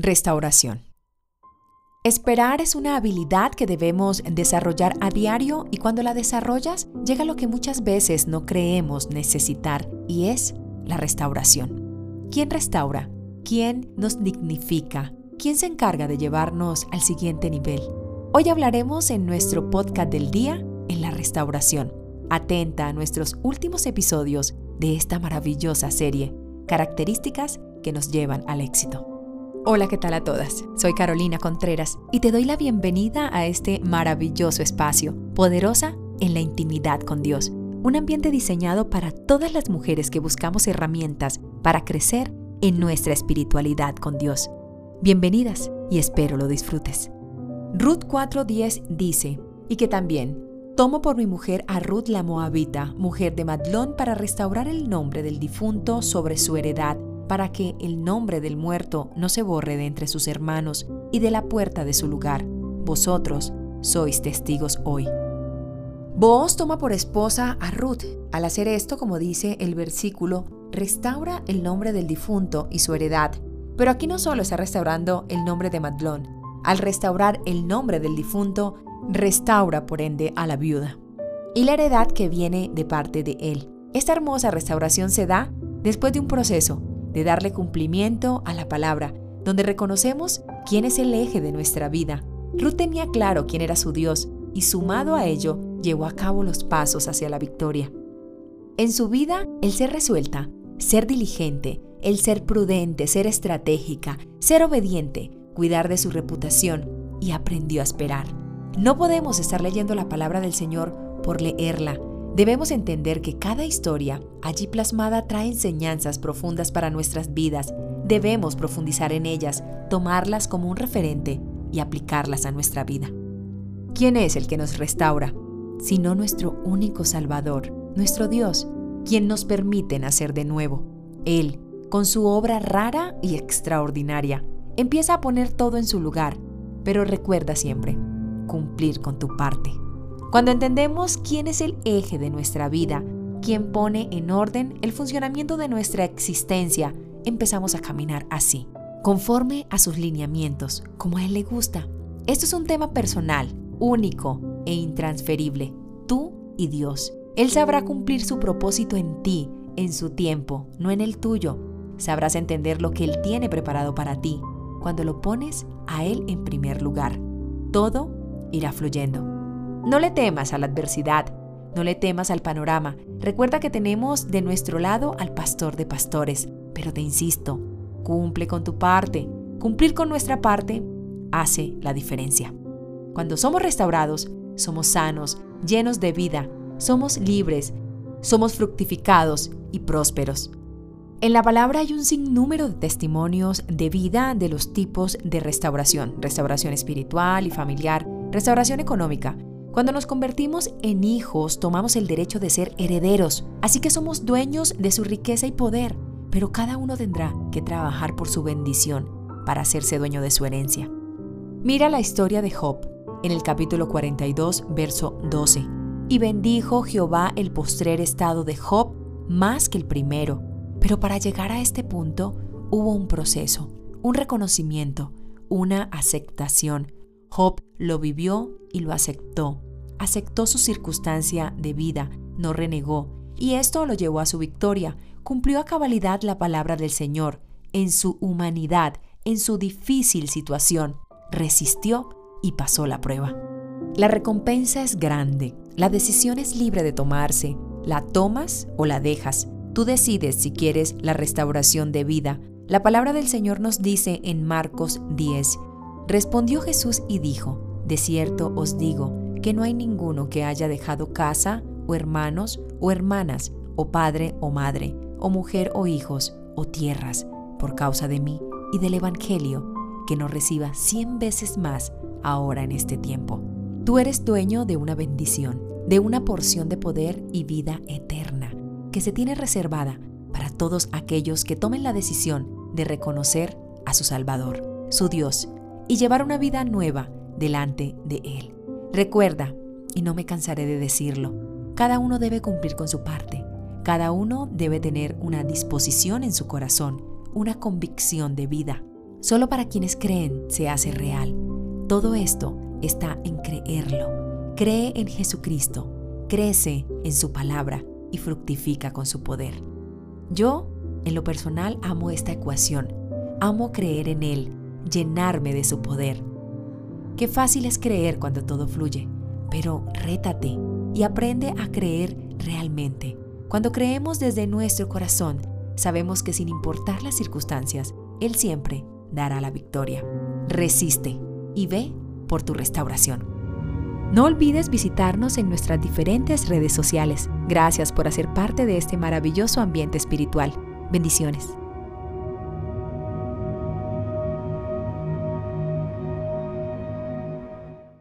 Restauración. Esperar es una habilidad que debemos desarrollar a diario y cuando la desarrollas llega lo que muchas veces no creemos necesitar y es la restauración. ¿Quién restaura? ¿Quién nos dignifica? ¿Quién se encarga de llevarnos al siguiente nivel? Hoy hablaremos en nuestro podcast del día en la restauración. Atenta a nuestros últimos episodios de esta maravillosa serie, características que nos llevan al éxito. Hola, ¿qué tal a todas? Soy Carolina Contreras y te doy la bienvenida a este maravilloso espacio, poderosa en la intimidad con Dios. Un ambiente diseñado para todas las mujeres que buscamos herramientas para crecer en nuestra espiritualidad con Dios. Bienvenidas y espero lo disfrutes. Ruth 4:10 dice, y que también tomo por mi mujer a Ruth la Moabita, mujer de Madlón, para restaurar el nombre del difunto sobre su heredad para que el nombre del muerto no se borre de entre sus hermanos y de la puerta de su lugar. Vosotros sois testigos hoy. Vos toma por esposa a Ruth. Al hacer esto, como dice el versículo, restaura el nombre del difunto y su heredad. Pero aquí no solo está restaurando el nombre de Madlón. Al restaurar el nombre del difunto, restaura por ende a la viuda y la heredad que viene de parte de él. Esta hermosa restauración se da después de un proceso de darle cumplimiento a la palabra, donde reconocemos quién es el eje de nuestra vida. Ruth tenía claro quién era su Dios y sumado a ello llevó a cabo los pasos hacia la victoria. En su vida, el ser resuelta, ser diligente, el ser prudente, ser estratégica, ser obediente, cuidar de su reputación y aprendió a esperar. No podemos estar leyendo la palabra del Señor por leerla, Debemos entender que cada historia allí plasmada trae enseñanzas profundas para nuestras vidas. Debemos profundizar en ellas, tomarlas como un referente y aplicarlas a nuestra vida. ¿Quién es el que nos restaura? Sino nuestro único Salvador, nuestro Dios, quien nos permite nacer de nuevo. Él, con su obra rara y extraordinaria, empieza a poner todo en su lugar, pero recuerda siempre, cumplir con tu parte. Cuando entendemos quién es el eje de nuestra vida, quien pone en orden el funcionamiento de nuestra existencia, empezamos a caminar así, conforme a sus lineamientos, como a Él le gusta. Esto es un tema personal, único e intransferible, tú y Dios. Él sabrá cumplir su propósito en ti, en su tiempo, no en el tuyo. Sabrás entender lo que Él tiene preparado para ti cuando lo pones a Él en primer lugar. Todo irá fluyendo. No le temas a la adversidad, no le temas al panorama. Recuerda que tenemos de nuestro lado al pastor de pastores, pero te insisto, cumple con tu parte. Cumplir con nuestra parte hace la diferencia. Cuando somos restaurados, somos sanos, llenos de vida, somos libres, somos fructificados y prósperos. En la palabra hay un sinnúmero de testimonios de vida de los tipos de restauración, restauración espiritual y familiar, restauración económica, cuando nos convertimos en hijos, tomamos el derecho de ser herederos, así que somos dueños de su riqueza y poder, pero cada uno tendrá que trabajar por su bendición para hacerse dueño de su herencia. Mira la historia de Job en el capítulo 42, verso 12. Y bendijo Jehová el postrer estado de Job más que el primero. Pero para llegar a este punto hubo un proceso, un reconocimiento, una aceptación, Job lo vivió y lo aceptó. Aceptó su circunstancia de vida, no renegó, y esto lo llevó a su victoria. Cumplió a cabalidad la palabra del Señor. En su humanidad, en su difícil situación, resistió y pasó la prueba. La recompensa es grande, la decisión es libre de tomarse. La tomas o la dejas. Tú decides si quieres la restauración de vida. La palabra del Señor nos dice en Marcos 10, Respondió Jesús y dijo, De cierto os digo, que no hay ninguno que haya dejado casa, o hermanos, o hermanas, o padre o madre, o mujer o hijos, o tierras, por causa de mí y del Evangelio, que no reciba cien veces más ahora en este tiempo. Tú eres dueño de una bendición, de una porción de poder y vida eterna, que se tiene reservada para todos aquellos que tomen la decisión de reconocer a su Salvador, su Dios, y llevar una vida nueva delante de Él. Recuerda, y no me cansaré de decirlo, cada uno debe cumplir con su parte, cada uno debe tener una disposición en su corazón, una convicción de vida. Solo para quienes creen se hace real. Todo esto está en creerlo. Cree en Jesucristo, crece en su palabra y fructifica con su poder. Yo, en lo personal, amo esta ecuación. Amo creer en Él, llenarme de su poder. Qué fácil es creer cuando todo fluye, pero rétate y aprende a creer realmente. Cuando creemos desde nuestro corazón, sabemos que sin importar las circunstancias, Él siempre dará la victoria. Resiste y ve por tu restauración. No olvides visitarnos en nuestras diferentes redes sociales. Gracias por hacer parte de este maravilloso ambiente espiritual. Bendiciones.